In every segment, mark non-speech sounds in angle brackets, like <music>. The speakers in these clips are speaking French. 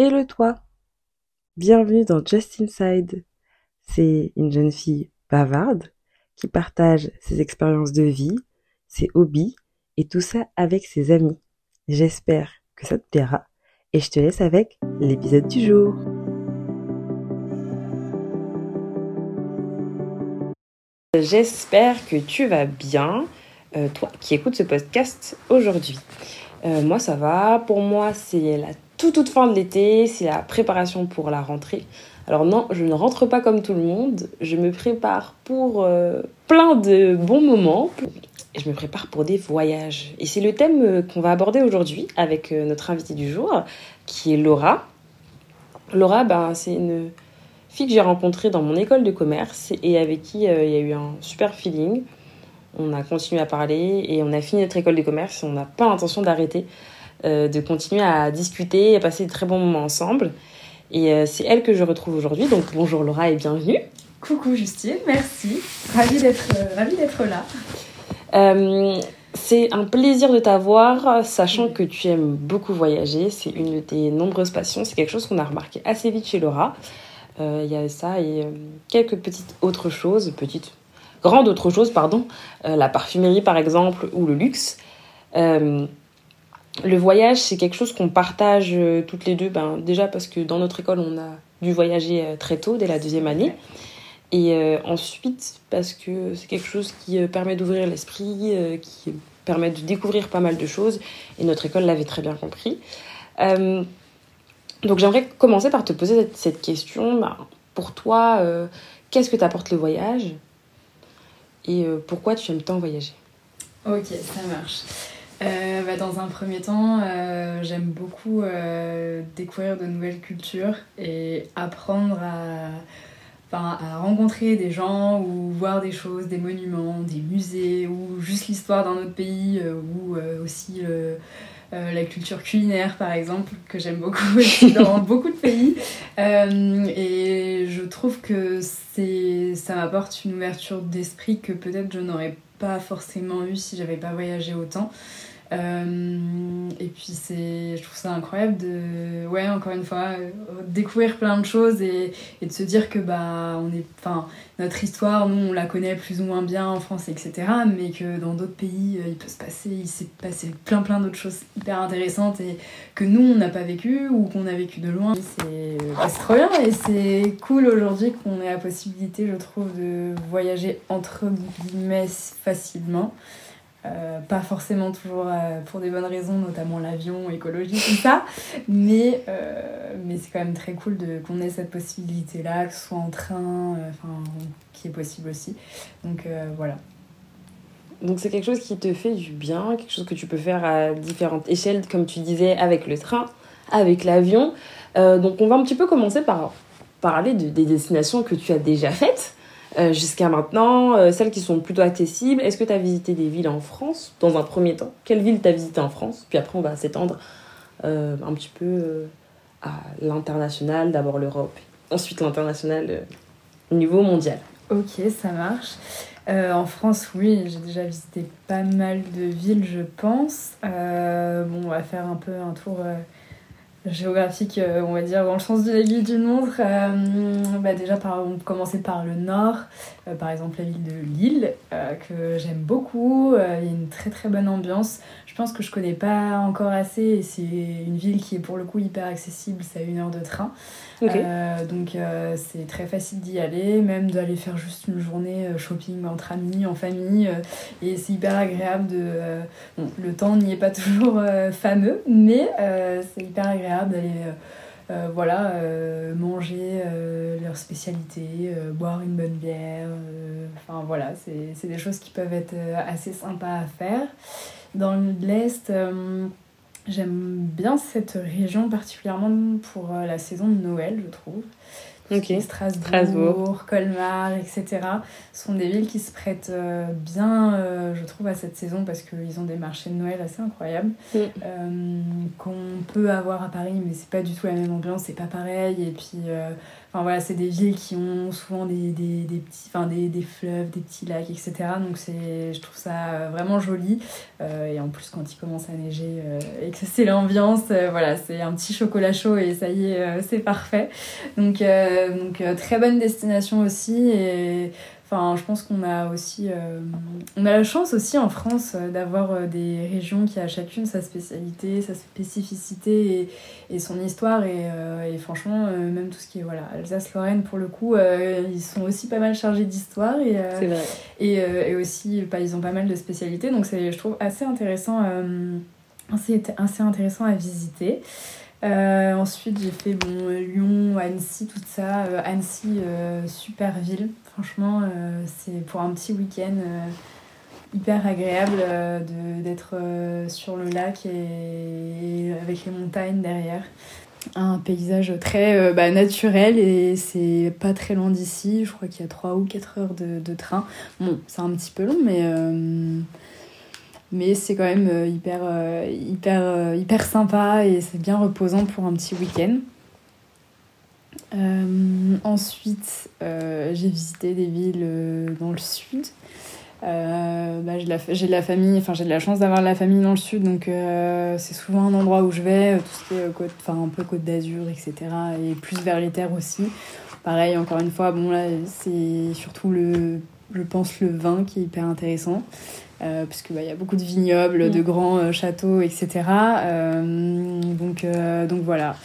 et le toit. Bienvenue dans Just Inside. C'est une jeune fille bavarde qui partage ses expériences de vie, ses hobbies et tout ça avec ses amis. J'espère que ça te plaira et je te laisse avec l'épisode du jour. J'espère que tu vas bien, euh, toi qui écoutes ce podcast aujourd'hui. Euh, moi ça va, pour moi c'est la toute toute fin de l'été, c'est la préparation pour la rentrée. Alors non, je ne rentre pas comme tout le monde, je me prépare pour euh, plein de bons moments. Je me prépare pour des voyages. Et c'est le thème euh, qu'on va aborder aujourd'hui avec euh, notre invitée du jour, qui est Laura. Laura, ben, c'est une fille que j'ai rencontrée dans mon école de commerce et avec qui il y a eu un super feeling. On a continué à parler et on a fini notre école de commerce et on n'a pas l'intention d'arrêter. Euh, de continuer à discuter et à passer de très bons moments ensemble. Et euh, c'est elle que je retrouve aujourd'hui. Donc bonjour Laura et bienvenue. Coucou Justine, merci. Ravie d'être ravie d'être là. Euh, c'est un plaisir de t'avoir, sachant que tu aimes beaucoup voyager. C'est une de tes nombreuses passions. C'est quelque chose qu'on a remarqué assez vite chez Laura. Il y a ça et quelques petites autres choses, petites, grandes autres choses, pardon. la parfumerie par exemple ou le luxe le voyage, c'est quelque chose qu'on partage euh, toutes les deux. Ben, déjà parce que dans notre école, on a dû voyager euh, très tôt, dès la deuxième année. Et euh, ensuite, parce que c'est quelque chose qui permet d'ouvrir l'esprit, qui permet de découvrir pas mal de choses. Et notre école l'avait très bien compris. donc j'aimerais commencer par te poser cette, question. Ben, pour toi, qu'est-ce que t'apporte le voyage? Et pourquoi tu aimes tant voyager? Ok, ça marche. Euh, bah, dans un premier temps, euh, j'aime beaucoup euh, découvrir de nouvelles cultures et apprendre à, à rencontrer des gens ou voir des choses, des monuments, des musées ou juste l'histoire d'un autre pays ou aussi la culture culinaire par exemple que j'aime beaucoup <laughs> aussi dans <laughs> beaucoup de pays et je trouve que ça m'apporte une ouverture d'esprit que peut-être je n'aurais pas forcément eu si j'avais pas voyagé autant. Euh, et puis c'est, je trouve ça incroyable de, ouais, encore une fois, euh, découvrir plein de choses et, de se dire que bah, on est, enfin, notre histoire, nous, on la connaît plus ou moins bien en France, etc. Mais que dans d'autres pays, euh, il peut se passer, il s'est passé plein plein d'autres choses hyper intéressantes et que nous, on n'a pas vécu ou qu'on a vécu de loin. C'est, bah, trop bien et c'est cool aujourd'hui qu'on ait la possibilité, je trouve, de voyager entre guillemets facilement. Euh, pas forcément toujours euh, pour des bonnes raisons, notamment l'avion, écologie, tout ça. Mais, euh, mais c'est quand même très cool qu'on ait cette possibilité-là, que ce soit en train, qui est possible aussi. Donc voilà. Donc c'est quelque chose qui te fait du bien, quelque chose que tu peux faire à différentes échelles, comme tu disais, avec le train, avec l'avion. donc on va un petit peu commencer par parler de, des destinations que tu as déjà faites. Euh, jusqu'à maintenant, euh, celles qui sont plutôt accessibles. Est-ce que tu as visité des villes en France dans un premier temps? Quelle ville t'as visité en France? Puis après, on va s'étendre euh, un petit peu à l'international, d'abord l'Europe, ensuite l'international au niveau mondial. Ok, ça marche. en France, oui, j'ai déjà visité pas mal de villes, je pense. bon, on va faire un peu un tour géographique, euh, on va dire, dans le sens de l'aiguille d'une montre. Euh, bah déjà, par, on commencer par le nord, par exemple la ville de Lille, que j'aime beaucoup. Il y a une très très bonne ambiance. Je pense que je connais pas encore assez et c'est une ville qui est pour le coup hyper accessible, c'est à une heure de train. donc c'est très facile d'y aller, même d'aller faire juste une journée shopping entre amis, en famille. et c'est hyper agréable de... bon, le temps n'y est pas <laughs> toujours fameux, mais c'est hyper agréable d'aller euh, euh, voilà, euh, manger leur spécialité, boire une bonne bière. Enfin voilà, c'est des choses qui peuvent être assez sympas à faire. Dans l'Est, j'aime bien cette région particulièrement pour la saison de Noël, je trouve. Strasbourg, Colmar, etc. sont des villes qui se prêtent bien, je trouve, à cette saison parce qu'ils ont des marchés de Noël assez incroyables mm. qu'on peut avoir à Paris, mais c'est pas du tout la même ambiance, c'est pas pareil. Et puis Enfin voilà, c'est des villes qui ont souvent des, petits, enfin, des, des, fleuves, des petits lacs, etc. Donc c'est, je trouve ça euh, vraiment joli. Euh, et en plus, quand il commence à neiger euh, et que c'est l'ambiance, voilà, c'est un petit chocolat chaud et ça y est, c'est parfait. Donc, donc très bonne destination aussi. Enfin, je pense qu'on a aussi, euh, on a la chance aussi en France euh, d'avoir euh, des régions qui a chacune sa spécialité, sa spécificité et, et son histoire. Et, et, franchement, même tout ce qui est voilà, Alsace-Lorraine, pour le coup, ils sont aussi pas mal chargés d'histoire. Et, et, et, aussi, bah, ils ont pas mal de spécialités. Donc, c'est, je trouve assez intéressant, assez, assez intéressant à visiter. ensuite, j'ai fait bon, Lyon, Annecy, tout ça. Annecy, super ville. Franchement, euh, c'est pour un petit week-end euh, hyper agréable euh, d'être sur le lac et, avec les montagnes derrière. Un paysage très bah, naturel et c'est pas très loin d'ici. Je crois qu'il y a 3 ou 4 heures de, train. Bon, c'est un petit peu long, mais mais c'est quand même hyper, hyper, hyper sympa et c'est bien reposant pour un petit week-end. Euh, ensuite, euh, j'ai visité des villes euh, dans le sud. bah, j'ai, de la, j'ai de la famille, enfin j'ai de la chance d'avoir de la famille dans le sud, donc c'est souvent un endroit où je vais, tout ce qui est côte, enfin un peu côte d'Azur, etc. Et plus vers les terres aussi. Pareil, encore une fois, bon là c'est surtout le, je pense le vin qui est hyper intéressant. parce qu'il bah, y a beaucoup de vignobles, mm. de grands châteaux, etc. donc, donc voilà.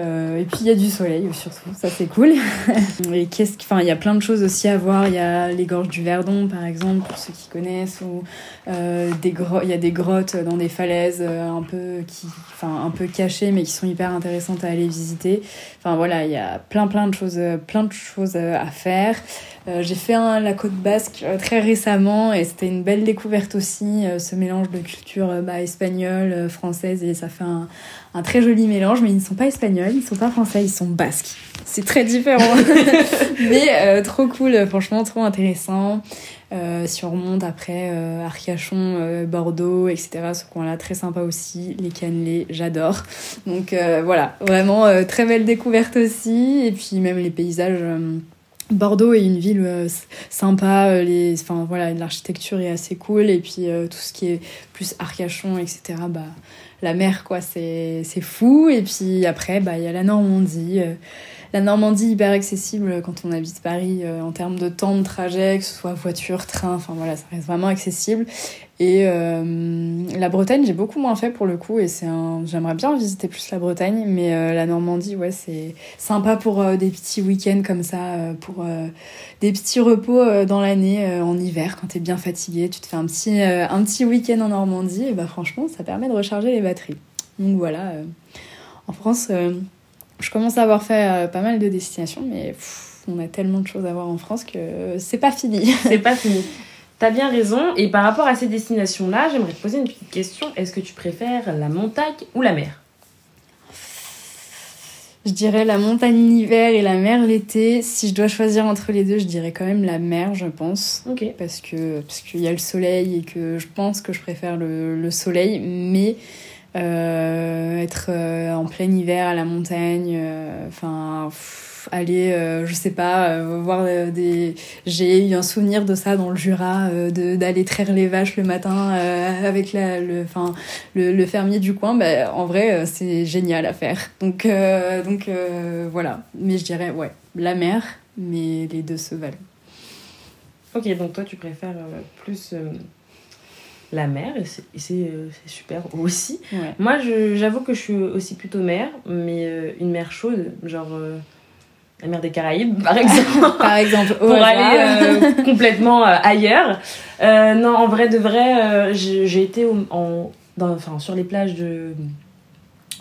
Euh, et puis il y a du soleil surtout, ça c'est cool. <laughs> et qu'est-ce enfin il y a plein de choses aussi à voir. Il y a les gorges du Verdon par exemple pour ceux qui connaissent ou euh, il y a des grottes dans des falaises euh, un peu qui, enfin un peu cachées mais qui sont hyper intéressantes à aller visiter. Enfin voilà, il y a plein plein de choses, plein de choses à faire. J'ai fait la côte basque très récemment et c'était une belle découverte aussi, ce mélange de culture bah, espagnole, française et ça fait un, un très joli mélange, mais ils ne sont pas espagnols, ils ne sont pas français, ils sont basques. C'est très différent, <laughs> mais euh, trop cool, franchement, trop intéressant. Euh, si on remonte après euh, Arcachon, Bordeaux, etc., ce coin-là, très sympa aussi. Les cannelés, j'adore. Donc voilà, vraiment très belle découverte aussi. Et puis même les paysages. Bordeaux est une ville sympa, les, enfin voilà, l'architecture est assez cool et puis tout ce qui est plus Arcachon, etc. Bah la mer, quoi. C'est fou. Et puis après, bah, il y a la Normandie. Euh, la Normandie hyper accessible quand on habite Paris euh, en termes de temps de trajet, que ce soit voiture, train, enfin voilà, ça reste vraiment accessible. Et euh, la Bretagne, j'ai beaucoup moins fait pour le coup, et c'est un... j'aimerais bien visiter plus la Bretagne, mais euh, la Normandie, ouais, c'est sympa pour des petits week-ends comme ça, pour des petits repos dans l'année, en hiver, quand t'es bien fatigué, tu te fais un petit, petit week-end en Normandie, et bah franchement, ça permet de recharger les batteries. Donc voilà, en France je commence à avoir fait euh, pas mal de destinations, mais on a tellement de choses à voir en France que c'est pas fini. <laughs> c'est pas fini. <laughs> T'as bien raison. Et par rapport à ces destinations-là, j'aimerais te poser une petite question. Est-ce que tu préfères la montagne ou la mer? Je dirais la montagne l'hiver et la mer l'été. Si je dois choisir entre les deux, je dirais quand même la mer, je pense. Parce que parce qu'il y a le soleil et que je pense que je préfère le, le soleil, mais euh, être euh, en plein hiver à la montagne, euh, enfin aller, je sais pas, voir des. J'ai eu un souvenir de ça dans le Jura, d'aller traire les vaches le matin avec la, le, enfin le, le, fermier du coin. Bah, en vrai, c'est génial à faire. Donc donc voilà. Mais je dirais ouais, la mer, mais les deux se valent. Ok, donc toi tu préfères plus la mer, et c'est euh, super aussi. Moi, j'avoue que je suis aussi plutôt mer, mais euh, une mer chaude, genre euh, la mer des Caraïbes, par <laughs> exemple. par exemple, pour aller complètement ailleurs. non, en vrai de vrai, j'ai été en, enfin, sur les plages de,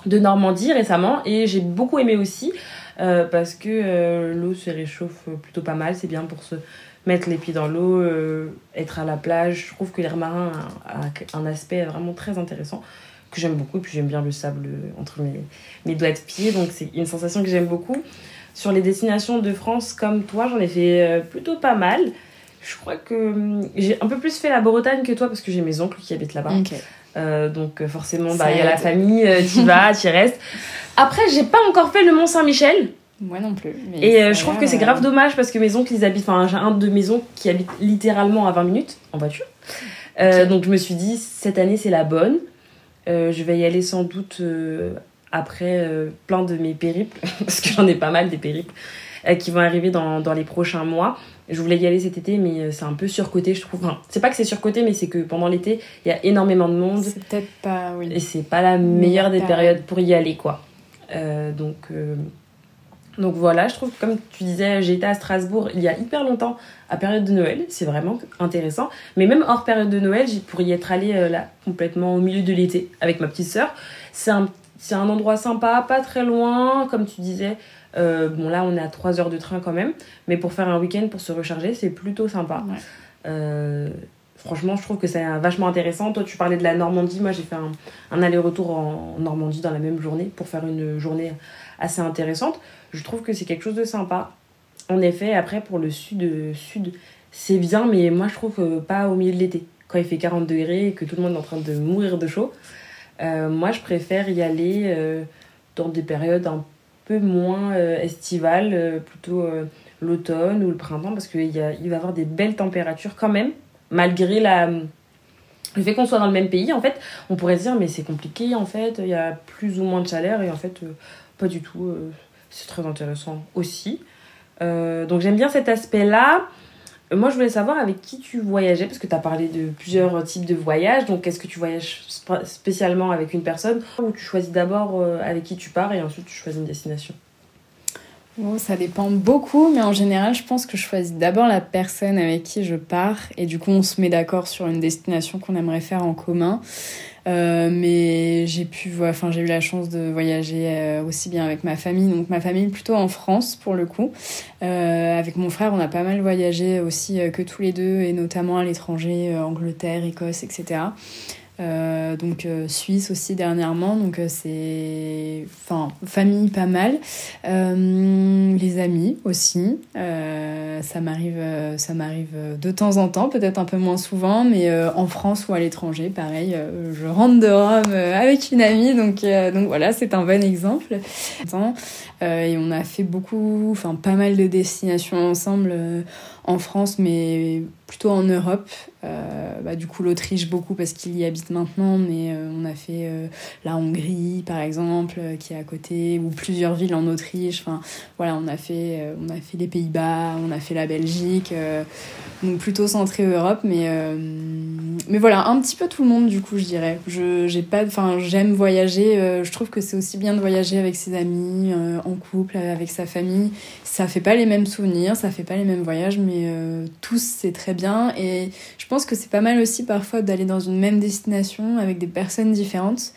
de Normandie récemment et j'ai beaucoup aimé aussi. parce que l'eau se réchauffe plutôt pas mal, c'est bien pour se mettre les pieds dans l'eau, euh, être à la plage. Je trouve que l'air marin a, un aspect vraiment très intéressant que j'aime beaucoup. Et puis j'aime bien le sable entre mes, mes doigts de pied, donc c'est une sensation que j'aime beaucoup. sur les destinations de France comme toi, j'en ai fait plutôt pas mal. Je crois que hum, j'ai un peu plus fait la Bretagne que toi parce que j'ai mes oncles qui habitent là-bas. donc forcément, bah, il y a la famille, tu vas, <laughs> tu restes. Après, j'ai pas encore fait le Mont Saint-Michel. Moi non plus. et euh, je trouve que c'est grave dommage parce que mes oncles, ils habitent. Enfin, j'ai un de mes oncles qui habite littéralement à 20 minutes en voiture. Euh, donc je me suis dit, cette année, c'est la bonne. Euh, je vais y aller sans doute après plein de mes périples, <laughs> parce que j'en ai pas mal des périples qui vont arriver dans, dans, les prochains mois. Je voulais y aller cet été, mais c'est un peu surcoté, je trouve. Enfin, c'est pas que c'est surcoté, mais c'est que pendant l'été, il y a énormément de monde. C'est peut-être pas. Oui. Et c'est pas la meilleure des périodes pour y aller, quoi. donc donc voilà, je trouve, comme tu disais, j'ai été à Strasbourg il y a hyper longtemps, à période de Noël, c'est vraiment intéressant. Mais même hors période de Noël, j'ai pour y être allée euh, là, complètement au milieu de l'été, avec ma petite sœur. C'est un, un endroit sympa, pas très loin, comme tu disais. Euh, bon, là, on est à 3 heures de train quand même, mais pour faire un week-end, pour se recharger, c'est plutôt sympa. Euh, franchement, je trouve que c'est vachement intéressant. Toi, tu parlais de la Normandie. Moi, j'ai fait un, un aller-retour en Normandie dans la même journée pour faire une journée assez intéressante. Je trouve que c'est quelque chose de sympa. En effet, après, pour le sud, sud c'est bien, mais moi, je trouve pas au milieu de l'été. Quand il fait 40 degrés et que tout le monde est en train de mourir de chaud. Euh, moi, je préfère y aller euh, dans des périodes un peu moins euh, estivales, plutôt l'automne ou le printemps, parce qu'il il va y avoir des belles températures quand même, malgré la, le fait qu'on soit dans le même pays. En fait, on pourrait se dire, mais c'est compliqué, en fait, il y a plus ou moins de chaleur, et en fait, pas du tout. C'est très intéressant aussi. Euh, donc j'aime bien cet aspect-là. Moi, je voulais savoir avec qui tu voyageais, parce que tu as parlé de plusieurs types de voyages. Donc, est-ce que tu voyages spécialement avec une personne ou tu choisis d'abord euh, avec qui tu pars et ensuite tu choisis une destination? Oh, ça dépend beaucoup, mais en général, je pense que je choisis d'abord la personne avec qui je pars et du coup, on se met d'accord sur une destination qu'on aimerait faire en commun. Euh, mais j'ai pu, enfin, j'ai eu la chance de voyager euh, aussi bien avec ma famille, donc ma famille plutôt en France pour le coup. Euh, avec mon frère, on a pas mal voyagé aussi que tous les deux et notamment à l'étranger, Angleterre, Écosse, etc. Euh, donc euh, Suisse aussi dernièrement, donc euh, c'est enfin famille pas mal, les amis aussi, ça m'arrive ça m'arrive de temps en temps, peut-être un peu moins souvent, mais en France ou à l'étranger, pareil, je rentre de Rome avec une amie, donc donc voilà c'est un bon exemple. Et on a fait beaucoup, enfin pas mal de destinations ensemble en France, mais plutôt en Europe. Euh, bah, du coup, l'Autriche beaucoup parce qu'il y habite maintenant, mais euh, on a fait euh, la Hongrie, par exemple, qui est à côté, ou plusieurs villes en Autriche. Enfin, voilà, on a fait, on a fait les Pays-Bas, on a fait la Belgique, donc plutôt centré Europe, mais, mais voilà, un petit peu tout le monde, du coup, je dirais. Je, j'ai pas, enfin, j'aime voyager. je trouve que c'est aussi bien de voyager avec ses amis, en couple, avec sa famille. Ça fait pas les mêmes souvenirs, ça fait pas les mêmes voyages, mais euh, tous c'est très bien et je pense que c'est pas mal aussi parfois d'aller dans une même destination avec des personnes différentes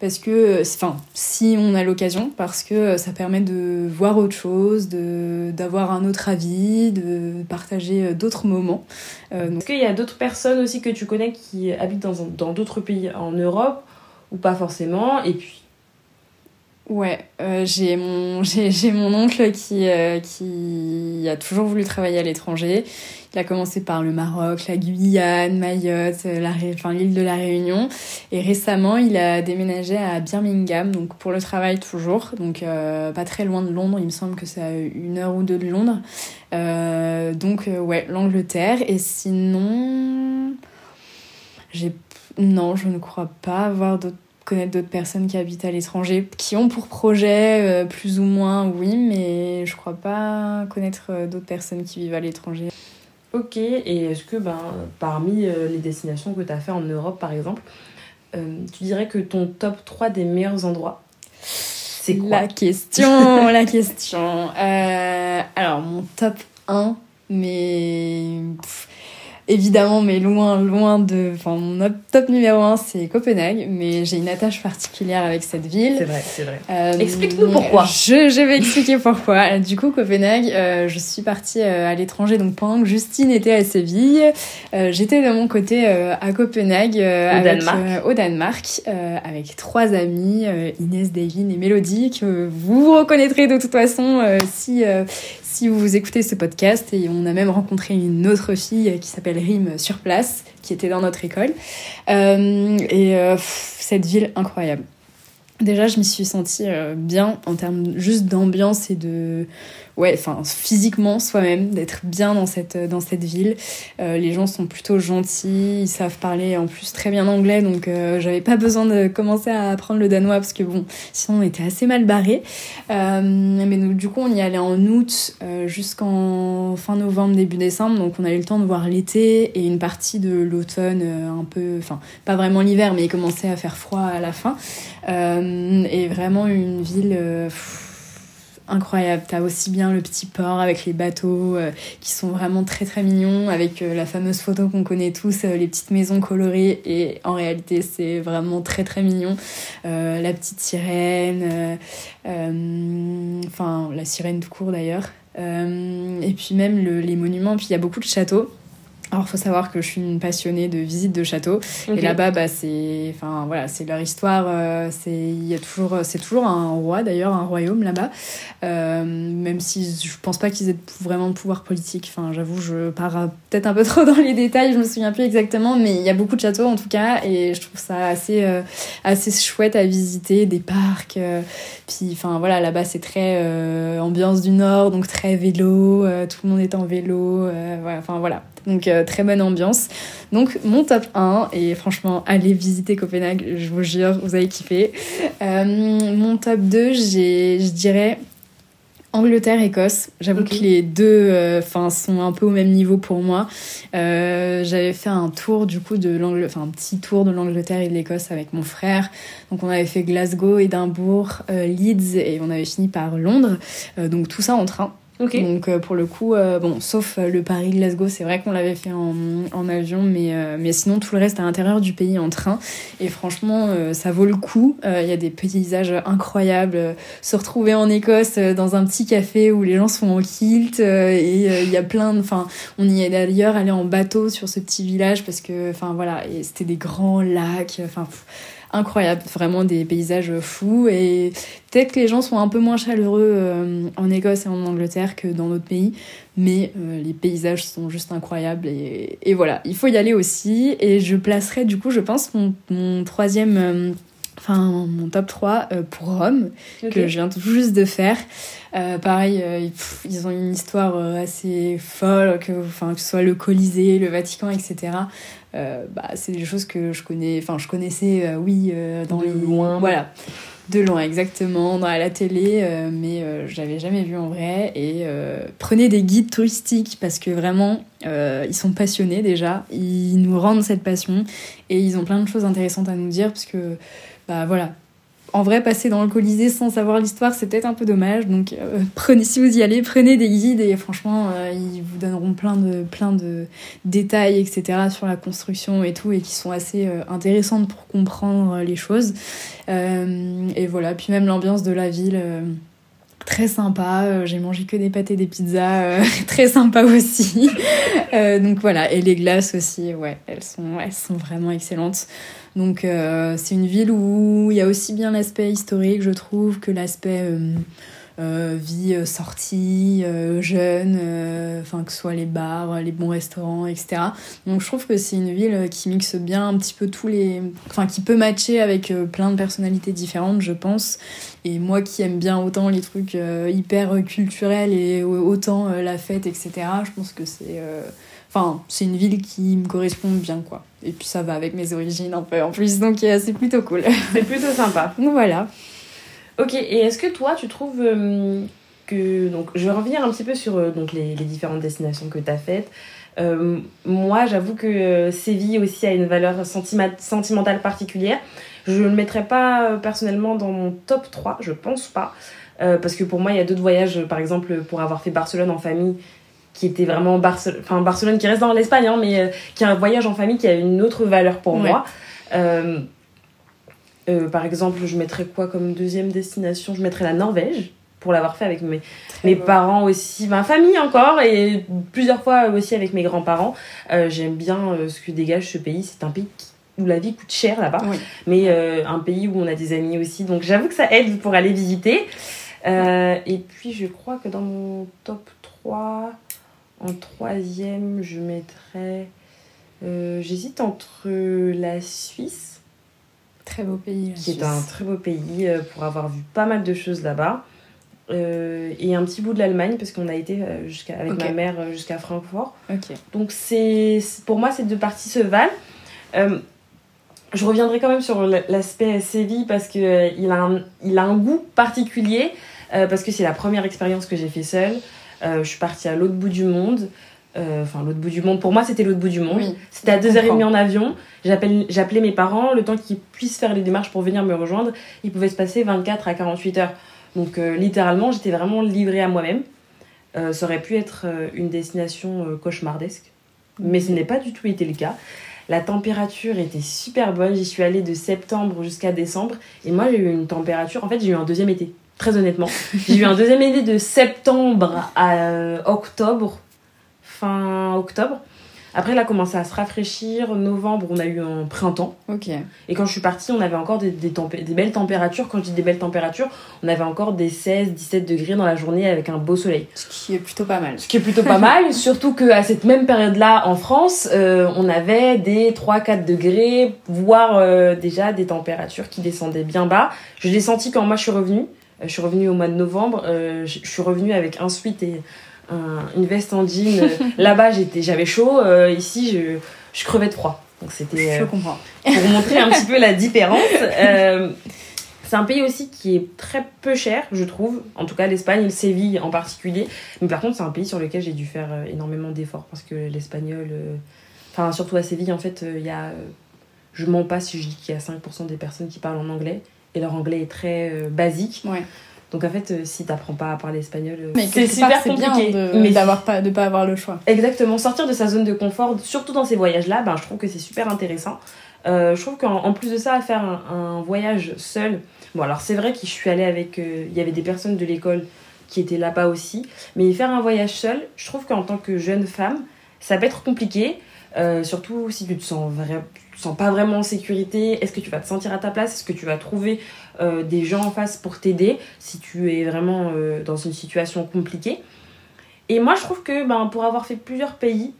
parce que euh, enfin si on a l'occasion parce que euh, ça permet de voir autre chose d'avoir un autre avis de partager d'autres moments. Est-ce qu'il y a d'autres personnes aussi que tu connais qui habitent dans dans d'autres pays en Europe ou pas forcément? Et puis Ouais, euh, j'ai mon, <laughs> j'ai, mon oncle qui, euh, qui a toujours voulu travailler à l'étranger. Il a commencé par le Maroc, la Guyane, Mayotte, la, enfin, l'île de la Réunion. Et récemment, il a déménagé à Birmingham, donc pour le travail toujours. Donc euh, pas très loin de Londres, il me semble que c'est à une heure ou deux de Londres. donc ouais, l'Angleterre. Et sinon, j'ai... Non, je ne crois pas avoir d'autres connaître d'autres personnes qui habitent à l'étranger, qui ont pour projet euh, plus ou moins, oui, mais je crois pas connaître euh, d'autres personnes qui vivent à l'étranger. Ok, et est-ce que ben, parmi euh, les destinations que tu as fait en Europe par exemple, tu dirais que ton top 3 des meilleurs endroits, c'est quoi? La question, la question. alors, mon top 1, mais... évidemment, mais loin, loin de. Enfin, mon top numéro un, c'est Copenhague, mais j'ai une attache particulière avec cette ville. C'est vrai, c'est vrai. Euh, Explique-nous pourquoi. Je, je, vais expliquer pourquoi. <laughs> Du coup, Copenhague, euh, je suis partie euh, à l'étranger, donc pendant que Justine était à Séville, j'étais de mon côté à Copenhague, au, Danemark. au Danemark, avec trois amis, Inès, Davine et Mélodie, que vous reconnaîtrez de toute façon si, si vous écoutez ce podcast. Et on a même rencontré une autre fille qui s'appelle Rime sur place, qui était dans notre école. Euh, et euh, cette ville incroyable. Déjà, je m'y suis sentie euh, bien en termes juste d'ambiance et de, ouais, enfin physiquement soi-même, d'être bien dans cette, dans cette ville. Euh, les gens sont plutôt gentils, ils savent parler en plus très bien anglais, donc euh, j'avais pas besoin de commencer à apprendre le danois parce que bon, sinon on était assez mal barré. Euh, mais donc, du coup, on y allait en août jusqu'en fin novembre, début décembre, donc on a eu le temps de voir l'été et une partie de l'automne, un peu, enfin pas vraiment l'hiver, mais il commençait à faire froid à la fin. et vraiment une ville incroyable. T'as aussi bien le petit port avec les bateaux euh, qui sont vraiment très très mignons, avec euh, la fameuse photo qu'on connaît tous, euh, les petites maisons colorées. Et en réalité, c'est vraiment très très mignon. la petite sirène, enfin la sirène tout court d'ailleurs. et puis même les monuments, puis il y a beaucoup de châteaux. Alors, faut savoir que je suis une passionnée de visite de châteaux. Et là-bas, bah, c'est, enfin, voilà, c'est leur histoire. Euh, c'est, il y a toujours, c'est toujours un roi d'ailleurs, un royaume là-bas. Euh, même si je pense pas qu'ils aient vraiment de pouvoir politique. Enfin, j'avoue, je pars peut-être un peu <laughs> trop dans les détails. Je me souviens plus exactement, mais il y a beaucoup de châteaux en tout cas, et je trouve ça assez, euh, assez chouette à visiter, des parcs. puis, enfin, voilà, là-bas, c'est très ambiance du Nord, donc très vélo. tout le monde est en vélo. enfin voilà, donc euh, très bonne ambiance. Donc mon top 1, et franchement, allez visiter Copenhague, je vous jure, vous allez kiffer. Euh, mon top 2, je dirais Angleterre-Écosse. J'avoue que les deux euh, sont un peu au même niveau pour moi. J'avais fait un tour du coup de l'Angleterre, enfin un petit tour de l'Angleterre et de l'Écosse avec mon frère. Donc on avait fait Glasgow, Édimbourg, Leeds et on avait fini par Londres. donc tout ça en train. Donc euh, pour le coup, euh, bon, sauf euh, le Paris-Glasgow, c'est vrai qu'on l'avait fait en, en avion, mais, mais sinon tout le reste à l'intérieur du pays en train. Et franchement, ça vaut le coup. Il y a des paysages incroyables. Se retrouver en Écosse dans un petit café où les gens sont en kilt et il y a plein de... Enfin, on y est d'ailleurs allé en bateau sur ce petit village parce que, enfin voilà, c'était des grands lacs. Enfin, incroyable, vraiment des paysages fous et peut-être que les gens sont un peu moins chaleureux euh, en Écosse et en Angleterre que dans d'autres pays, mais euh, les paysages sont juste incroyables et, et, voilà, il faut y aller aussi et je placerai du coup je pense mon, troisième, euh, enfin mon top 3 pour Rome que je viens tout juste de faire. pareil, ils, ont une histoire assez folle, que, enfin, que ce soit le Colisée, le Vatican, etc. Euh, bah, c'est des choses que je connais, enfin je connaissais, euh, oui, euh, dans de loin. Voilà, de loin exactement, dans la télé, mais j'avais jamais vu en vrai. Et prenez des guides touristiques parce que vraiment, ils sont passionnés déjà, ils nous rendent cette passion et ils ont plein de choses intéressantes à nous dire parce que, bah voilà, en vrai, passer dans le Colisée sans savoir l'histoire, c'est peut-être un peu dommage. Donc, euh, <laughs> prenez, si vous y allez, prenez des guides et franchement, euh, ils vous donneront plein de, plein de détails, etc. sur la construction et tout, et qui sont assez euh, intéressantes pour comprendre les choses. et voilà, puis même l'ambiance de la ville très sympa. j'ai mangé que des pâtes et des pizzas, <laughs> très sympa aussi. donc voilà, et les glaces aussi, ouais, elles sont, elles sont vraiment excellentes. Donc euh, c'est une ville où il y a aussi bien l'aspect historique, je trouve, que l'aspect euh, euh, vie sortie, jeune, enfin que ce soit les bars, les bons restaurants, etc. Donc je trouve que c'est une ville qui mixe bien un petit peu tous les... Enfin qui peut matcher avec plein de personnalités différentes, je pense. Et moi qui aime bien autant les trucs hyper culturels et autant la fête, etc., je pense que c'est Enfin, c'est une ville qui me correspond bien, quoi. Et puis ça va avec mes origines un peu en plus, donc c'est plutôt cool. <laughs> C'est plutôt sympa. donc voilà. Ok, et est-ce que toi, tu trouves euh, que... Donc, je vais revenir un petit peu sur euh, donc, les, les, différentes destinations que tu as faites. Euh, moi, j'avoue que Séville aussi a une valeur sentimentale particulière. Je ne le mettrais pas personnellement dans mon top 3, je pense pas. parce que pour moi, il y a d'autres voyages, par exemple, pour avoir fait Barcelone en famille, qui était vraiment Barcelone, enfin Barcelone qui reste dans l'Espagne, hein, mais qui est un voyage en famille qui a une autre valeur pour moi. par exemple, je mettrais quoi comme deuxième destination? Je mettrais la Norvège pour l'avoir fait avec mes, mes parents aussi, ma famille encore, et plusieurs fois aussi avec mes grands-parents. Euh, j'aime bien euh, ce que dégage ce pays. C'est un pays où la vie coûte cher là-bas, mais euh, un pays où on a des amis aussi. Donc j'avoue que ça aide pour aller visiter. et puis je crois que dans mon top 3, en troisième, je mettrais... J'hésite entre la Suisse. Très beau pays. Qui est un très beau pays pour avoir vu pas mal de choses là-bas. Euh, et un petit bout de l'Allemagne parce qu'on a été euh, jusqu'à avec ma mère euh, jusqu'à Francfort. Donc c'est pour moi ces deux parties se valent. Je reviendrai quand même sur l'aspect Séville parce que il a un, il a un goût particulier parce que c'est la première expérience que j'ai fait seule. je suis partie à l'autre bout du monde. Enfin, l'autre bout du monde. Pour moi, c'était l'autre bout du monde. c'était à 2h30 en avion. J'appelais mes parents. Le temps qu'ils puissent faire les démarches pour venir me rejoindre, il pouvait se passer 24 à 48 heures. Donc euh, littéralement, j'étais vraiment livrée à moi-même. Euh, ça aurait pu être euh, une destination cauchemardesque, mais ce n'est pas du tout été le cas. La température était super bonne. J'y suis allée de septembre jusqu'à décembre. Et moi, j'ai eu une température. En fait, j'ai eu un deuxième été. Très honnêtement. <laughs> j'ai eu un deuxième été de septembre à octobre. Fin octobre. Après, il a commencé à se rafraîchir. Novembre, on a eu un printemps. Ok. Et quand je suis partie, on avait encore des, des, des, belles températures. Quand je dis des belles températures, on avait encore des 16, 17 degrés dans la journée avec un beau soleil. Ce qui est plutôt pas mal. Ce qui est plutôt pas mal. <laughs> Surtout qu'à cette même période-là, en France, euh, on avait des 3, 4 degrés, voire euh, déjà des températures qui descendaient bien bas. Je l'ai senti quand moi je suis revenue. Euh, je suis revenue au mois de novembre. je suis revenue avec un sweat et une veste en jean. <laughs> Là-bas, j'étais, j'avais chaud. Euh, ici, je, je crevais de froid. Donc c'était. Je euh, comprends. Pour montrer un petit peu la différence. <laughs> Euh, c'est un pays aussi qui est très peu cher, je trouve. En tout cas, l'Espagne, Séville en particulier. Mais par contre, c'est un pays sur lequel j'ai dû faire énormément d'efforts parce que l'espagnol. Enfin, surtout à Séville, en fait, il y a. Je mens pas si je dis qu'il y a 5% des personnes qui parlent en anglais. Et leur anglais est très basique. Ouais. Donc en fait, euh, si t'apprends pas à parler espagnol, euh, c'est super compliqué. Bien de, mais d'avoir pas de pas avoir le choix. Exactement, sortir de sa zone de confort, surtout dans ces voyages-là, ben, je trouve que c'est super intéressant. Euh, je trouve qu'en plus de ça, faire un, voyage seul, bon alors c'est vrai que je suis allée avec, il y avait des personnes de l'école qui étaient là-bas aussi, mais faire un voyage seul, je trouve qu'en tant que jeune femme, ça peut être compliqué, surtout si tu te sens vraiment tu sens pas vraiment en sécurité Est-ce que tu vas te sentir à ta place Est-ce que tu vas trouver euh, des gens en face pour t'aider si tu es vraiment euh, dans une situation compliquée Et moi, je trouve que ben, pour avoir fait plusieurs pays,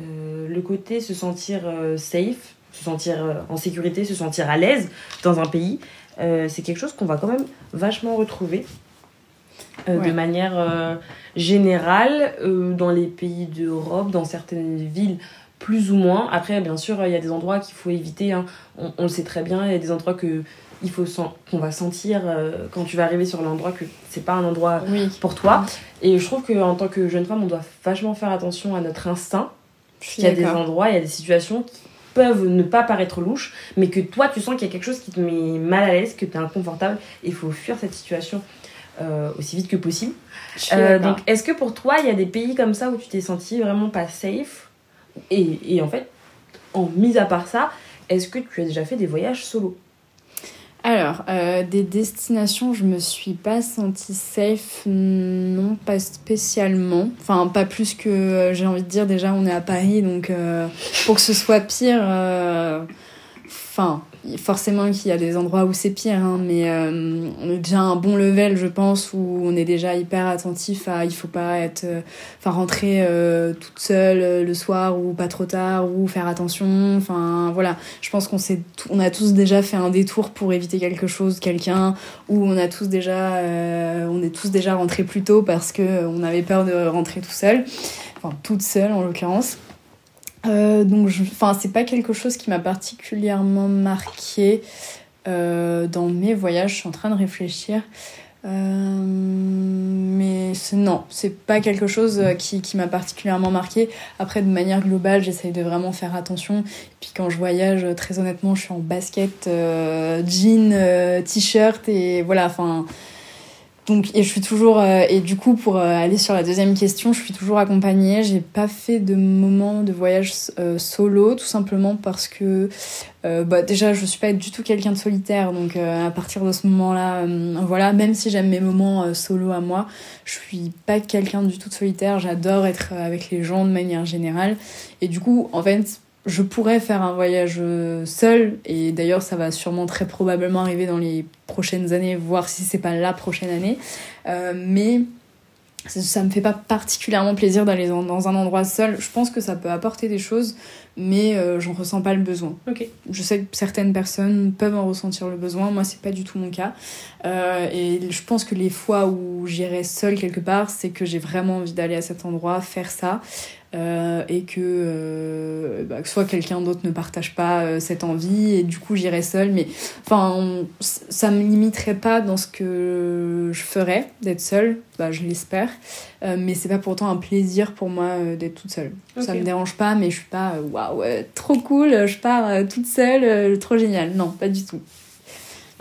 euh, le côté se sentir safe, se sentir en sécurité, se sentir à l'aise dans un pays, c'est quelque chose qu'on va quand même vachement retrouver. de manière générale dans les pays d'Europe, dans certaines villes plus ou moins. Après, bien sûr, il y a des endroits qu'il faut éviter. Hein. On, le sait très bien. Il y a des endroits que il faut qu'on va sentir euh, quand tu vas arriver sur l'endroit que c'est pas un endroit pour toi. Et je trouve qu'en tant que jeune femme, on doit vachement faire attention à notre instinct. Il y a des endroits, il y a des situations qui peuvent ne pas paraître louches, mais que toi, tu sens qu'il y a quelque chose qui te met mal à l'aise, que tu es inconfortable. Et il faut fuir cette situation euh, aussi vite que possible. Euh, donc, est-ce que pour toi, il y a des pays comme ça où tu t'es senti vraiment pas safe? Et, et en fait, en mis à part ça, est-ce que tu as déjà fait des voyages solo alors, euh, des destinations, je me suis pas sentie safe, non, pas spécialement. Enfin, pas plus que, euh, j'ai envie de dire, déjà, on est à Paris, donc euh, pour que ce soit pire, enfin, forcément qu'il y a des endroits où c'est pire, hein, mais euh, on est déjà un bon level, je pense, où on est déjà hyper attentif à il faut pas être, euh, enfin rentrer euh, toute seule le soir ou pas trop tard ou faire attention. Enfin voilà, je pense qu'on s'est, on a tous déjà fait un détour pour éviter quelque chose, quelqu'un, ou on a tous déjà, on est tous déjà rentrés plus tôt parce que on avait peur de rentrer tout seul, enfin toute seule en l'occurrence. Euh, donc, enfin, c'est pas quelque chose qui m'a particulièrement marqué euh, dans mes voyages. Je suis en train de réfléchir. Euh, mais non, c'est pas quelque chose qui, qui m'a particulièrement marqué. Après, de manière globale, j'essaye de vraiment faire attention. Puis quand je voyage, très honnêtement, je suis en basket, jean, t-shirt et voilà, enfin donc, et je suis toujours, euh, et du coup, pour euh, aller sur la deuxième question, je suis toujours accompagnée. J'ai pas fait de moment de voyage euh, solo, tout simplement parce que, bah, déjà, je suis pas du tout quelqu'un de solitaire. Donc, à partir de ce moment-là, voilà, même si j'aime mes moments solo à moi, je suis pas quelqu'un du tout de solitaire. J'adore être avec les gens de manière générale. Et du coup, en fait, je pourrais faire un voyage euh, seul et d'ailleurs ça va sûrement très probablement arriver dans les prochaines années voire si c'est pas la prochaine année. Euh, mais ça me fait pas particulièrement plaisir d'aller dans, un endroit seul. Je pense que ça peut apporter des choses mais euh, j'en ressens pas le besoin. Ok. Je sais que certaines personnes peuvent en ressentir le besoin. Moi c'est pas du tout mon cas. Et je pense que les fois où j'irai seule quelque part c'est que j'ai vraiment envie d'aller à cet endroit faire ça euh, et que, euh, bah, que soit quelqu'un d'autre ne partage pas euh, cette envie et du coup j'irai seule. Mais enfin ça me limiterait pas dans ce que je ferais d'être seule. Bah, je l'espère. Mais c'est pas pourtant un plaisir pour moi d'être toute seule. Ça me dérange pas mais je suis pas waouh trop cool je pars toute seule trop génial non pas du tout.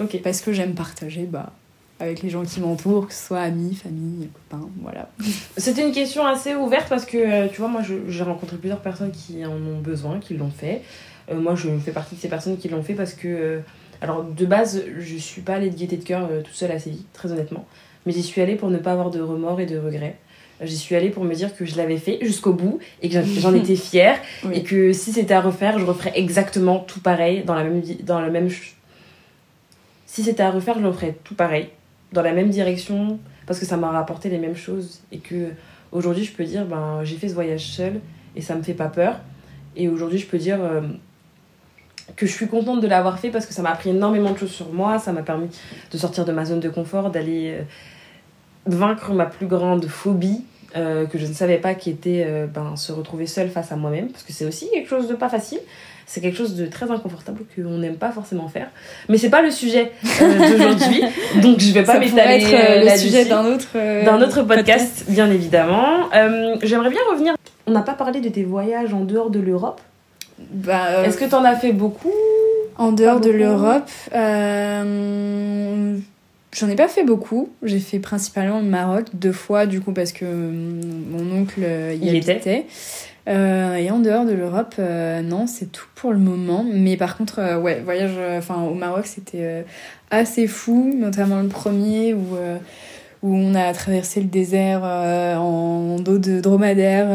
Ok. Parce que j'aime partager bah avec les gens qui m'entourent, que ce soit amis, famille, copains, voilà. <laughs> C'était une question assez ouverte parce que, euh, tu vois, moi j'ai rencontré plusieurs personnes qui en ont besoin, qui l'ont fait. Euh, moi je fais partie de ces personnes qui l'ont fait parce que, euh, alors de base, je suis pas allée de gaieté de cœur toute seule à Séville, très honnêtement. Mais j'y suis allée pour ne pas avoir de remords et de regrets. J'y suis allée pour me dire que je l'avais fait jusqu'au bout et que j'en <laughs> étais fière. Et que si c'était à refaire, je referais exactement tout pareil, dans, la même, dans le même. Si c'était à refaire, je le ferais tout pareil dans la même direction parce que ça m'a rapporté les mêmes choses. Et que aujourd'hui je peux dire ben j'ai fait ce voyage seul et ça me fait pas peur. Et aujourd'hui je peux dire euh, que je suis contente de l'avoir fait parce que ça m'a appris énormément de choses sur moi. Ça m'a permis de sortir de ma zone de confort d'aller euh, vaincre ma plus grande phobie euh, que je ne savais pas qui était ben, se retrouver seule face à moi-même parce que c'est aussi quelque chose de pas facile c'est quelque chose de très inconfortable qu'on n'aime pas forcément faire. Mais c'est pas le sujet euh, d'aujourd'hui, <laughs> donc je vais pas m'étaler être euh, le sujet d'un autre, euh, d'un autre podcast, bien évidemment. J'aimerais bien revenir. On n'a pas parlé de tes voyages en dehors de l'Europe? Bah, Est-ce que tu en as fait beaucoup? En dehors de l'Europe, J'en ai pas fait beaucoup. J'ai fait principalement le Maroc deux fois, du coup, parce que mon oncle y Il était. Euh, et en dehors de l'Europe, euh, non, c'est tout pour le moment. Mais par contre, euh, ouais, voyage enfin, au Maroc, c'était assez fou, notamment le premier où, où on a traversé le désert en dos de dromadaire.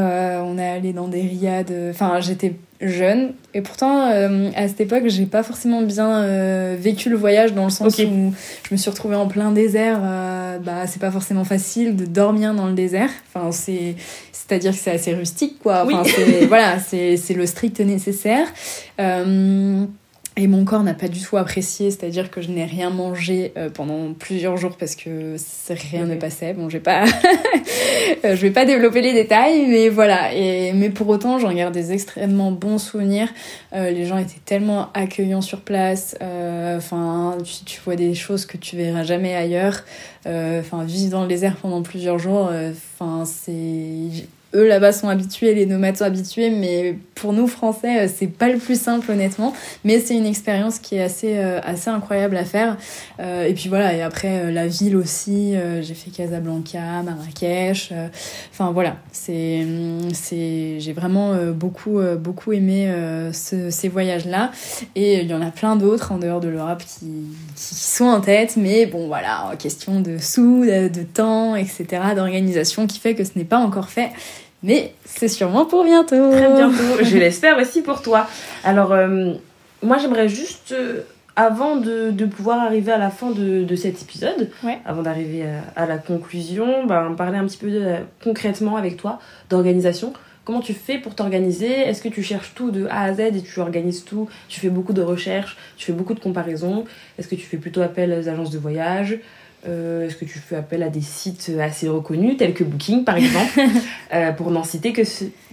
on est allé dans des riades. Enfin, j'étais jeune et pourtant à cette époque j'ai pas forcément bien vécu le voyage dans le sens où je me suis retrouvée en plein désert bah c'est pas forcément facile de dormir dans le désert enfin c'est c'est-à-dire que c'est assez rustique, quoi. Enfin, c'est, <laughs> voilà, c'est, c'est le strict nécessaire. Euh, et mon corps n'a pas du tout apprécié, c'est-à-dire que je n'ai rien mangé euh, pendant plusieurs jours parce que rien ne passait. Bon, j'ai pas, <laughs> je vais pas développer les détails, mais voilà. Et mais pour autant, j'en garde des extrêmement bons souvenirs. Euh, les gens étaient tellement accueillants sur place. Enfin, tu, tu, vois des choses que tu verras jamais ailleurs. Enfin, vivre dans le désert pendant plusieurs jours. Enfin, c'est eux là-bas sont habitués, les nomades sont habitués, mais pour nous français, euh, c'est pas le plus simple honnêtement. Mais c'est une expérience qui est assez, euh, assez incroyable à faire. Euh, et puis voilà, et après la ville aussi, j'ai fait Casablanca, Marrakech. Enfin voilà, c'est, hum, c'est, j'ai vraiment beaucoup, beaucoup aimé ces voyages-là. Et il y en a plein d'autres en dehors de l'Europe qui, qui sont en tête, mais bon voilà, question de sous, de temps, etc., d'organisation qui fait que ce n'est pas encore fait. Mais c'est sûrement pour bientôt. Très bientôt. Je l'espère aussi pour toi. Alors, euh, moi, j'aimerais juste, euh, avant de, de, pouvoir arriver à la fin de, de cet épisode, avant d'arriver à, la conclusion, ben, parler un petit peu concrètement avec toi d'organisation. Comment tu fais pour t'organiser? Est-ce que tu cherches tout de A à Z et tu organises tout? Tu fais beaucoup de recherches, tu fais beaucoup de comparaisons Est-ce que tu fais plutôt appel aux agences de voyage? Euh, est-ce que tu fais appel à des sites assez reconnus, tels que Booking par exemple, <laughs> euh, pour n'en citer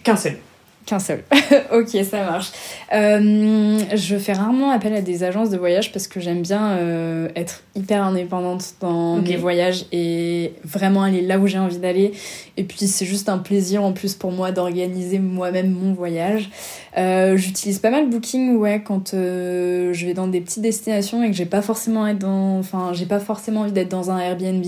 qu'un seul? Qu'un seul. <laughs> ok, ça marche. Euh, je fais rarement appel à des agences de voyage parce que j'aime bien être hyper indépendante dans mes voyages et vraiment aller là où j'ai envie d'aller. Et puis c'est juste un plaisir en plus pour moi d'organiser moi-même mon voyage. Euh, j'utilise pas mal Booking ouais quand euh, je vais dans des petites destinations et que j'ai pas forcément être dans enfin j'ai pas forcément envie d'être dans un Airbnb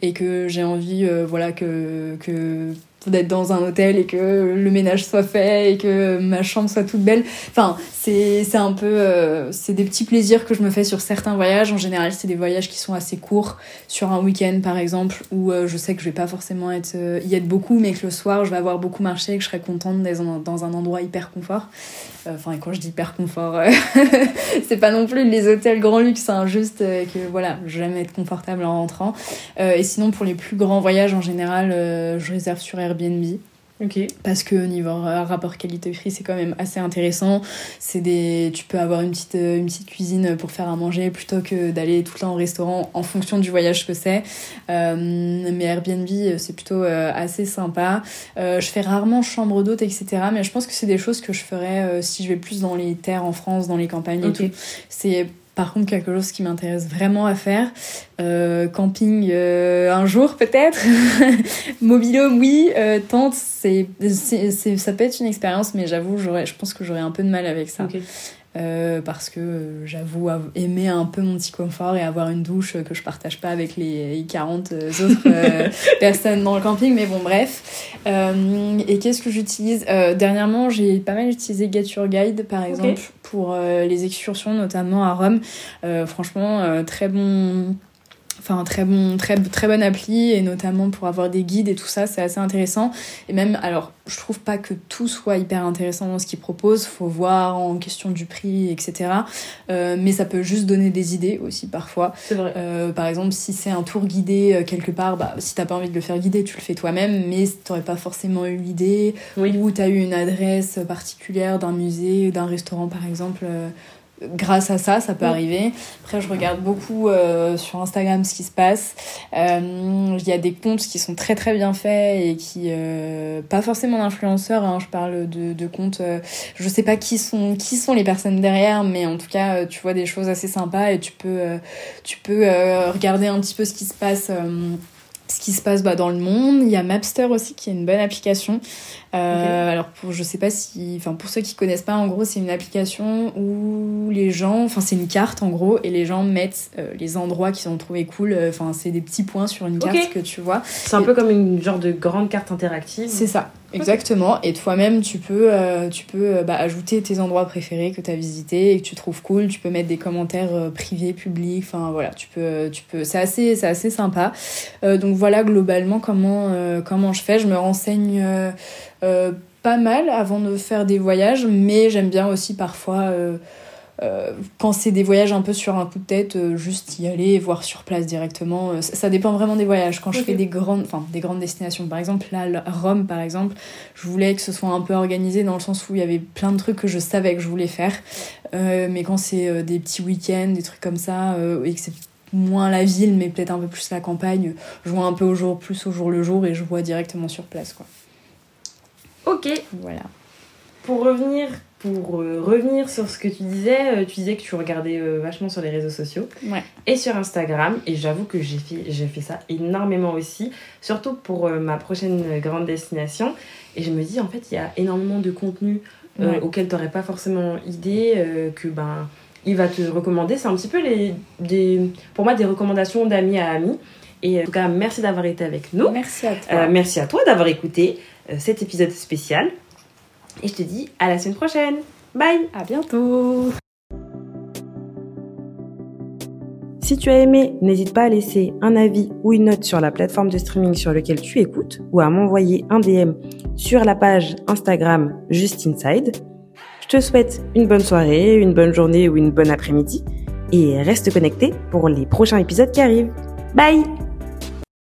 et que j'ai envie euh, voilà que que d'être dans un hôtel et que le ménage soit fait et que ma chambre soit toute belle. Enfin, c'est un peu euh, c'est des petits plaisirs que je me fais sur certains voyages. En général, c'est des voyages qui sont assez courts, sur un week-end par exemple, où euh, je sais que je vais pas forcément être euh, y être beaucoup, mais que le soir je vais avoir beaucoup marché et que je serai contente d'être dans un endroit hyper confort. Enfin, quand je dis hyper confort, <laughs> c'est pas non plus les hôtels grand luxe, hein, juste que voilà, j'aime être confortable en rentrant. et sinon, pour les plus grands voyages en général, je réserve sur Airbnb. Parce que niveau rapport qualité-prix, c'est quand même assez intéressant. C'est des, tu peux avoir une petite, une petite cuisine pour faire à manger plutôt que d'aller tout le temps au restaurant en fonction du voyage que c'est. Euh, mais Airbnb, c'est plutôt euh, assez sympa. Euh, je fais rarement chambre d'hôte, etc. Mais je pense que c'est des choses que je ferais si je vais plus dans les terres en France, dans les campagnes et tout. C'est par contre quelque chose qui m'intéresse vraiment à faire. Euh, camping euh, un jour peut-être. <laughs> Mobilhome oui. Euh, tente c'est, ça peut être une expérience mais j'avoue je pense que j'aurais un peu de mal avec ça. Euh, parce que j'avoue aimer un peu mon petit confort et avoir une douche que je partage pas avec les 40 autres euh, <laughs> personnes dans le camping mais bon bref. Euh, et qu'est-ce que j'utilise? Dernièrement j'ai pas mal utilisé Get Your Guide par exemple pour les excursions notamment à Rome. Franchement très bon enfin très bon très très bonne appli et notamment pour avoir des guides et tout ça c'est assez intéressant. Et même alors je trouve pas que tout soit hyper intéressant dans ce qu'ils proposent. Faut voir en question du prix etc euh, mais ça peut juste donner des idées aussi parfois. C'est vrai. Euh, par exemple si c'est un tour guidé euh, quelque part bah si t'as pas envie de le faire guider tu le fais toi-même mais t'aurais pas forcément eu l'idée. Oui. ou t'as eu une adresse particulière d'un musée d'un restaurant par exemple grâce à ça, ça peut arriver. Après, je regarde beaucoup euh, sur Instagram ce qui se passe. Euh, il y a des comptes qui sont très très bien faits et qui, euh, pas forcément d'influenceurs, hein, je parle de, de comptes, je sais pas qui sont, qui sont les personnes derrière, mais en tout cas, tu vois des choses assez sympas et tu peux, tu peux regarder un petit peu ce qui se passe ce qui se passe bah, dans le monde. Il y a Mapster aussi qui est une bonne application. Euh, Alors pour, je sais pas si, enfin pour ceux qui connaissent pas, en gros c'est une application où les gens, enfin c'est une carte en gros et les gens mettent euh, les endroits qu'ils ont trouvé cool. Euh, enfin c'est des petits points sur une carte que tu vois. C'est un peu comme une genre de grande carte interactive. C'est ça. Exactement. Et toi-même, tu peux, euh, tu peux euh, bah, ajouter tes endroits préférés que tu as visités et que tu trouves cool. Tu peux mettre des commentaires euh, privés, publics. Enfin voilà, tu peux, tu peux. C'est assez, c'est assez sympa. donc voilà globalement comment comment je fais. Je me renseigne pas mal avant de faire des voyages, mais j'aime bien aussi parfois euh, quand c'est des voyages un peu sur un coup de tête, euh, juste y aller, voir sur place directement. Euh, ça, dépend vraiment des voyages. Quand je fais des grandes, enfin des grandes destinations, par exemple là, Rome par exemple, je voulais que ce soit un peu organisé dans le sens où il y avait plein de trucs que je savais que je voulais faire. mais quand c'est des petits week-ends, des trucs comme ça, et que c'est moins la ville, mais peut-être un peu plus la campagne, je vois un peu au jour, plus au jour le jour et je vois directement sur place quoi. Ok. Voilà. Pour revenir pour euh, revenir sur ce que tu disais, euh, tu disais que tu regardais euh, vachement sur les réseaux sociaux et sur Instagram. Et j'avoue que j'ai fait, j'ai fait ça énormément aussi, surtout pour ma prochaine grande destination. Et je me dis, en fait, il y a énormément de contenu auquel tu n'aurais pas forcément idée, que ben, il va te recommander. C'est un petit peu les, des, pour moi des recommandations d'amis à amis. Et en tout cas, merci d'avoir été avec nous. Merci à toi. merci à toi d'avoir écouté cet épisode spécial. Et je te dis à la semaine prochaine. Bye À bientôt Si tu as aimé, n'hésite pas à laisser un avis ou une note sur la plateforme de streaming sur laquelle tu écoutes ou à m'envoyer un DM sur la page Instagram Just Inside. Je te souhaite une bonne soirée, une bonne journée ou une bonne après-midi et reste connecté pour les prochains épisodes qui arrivent. Bye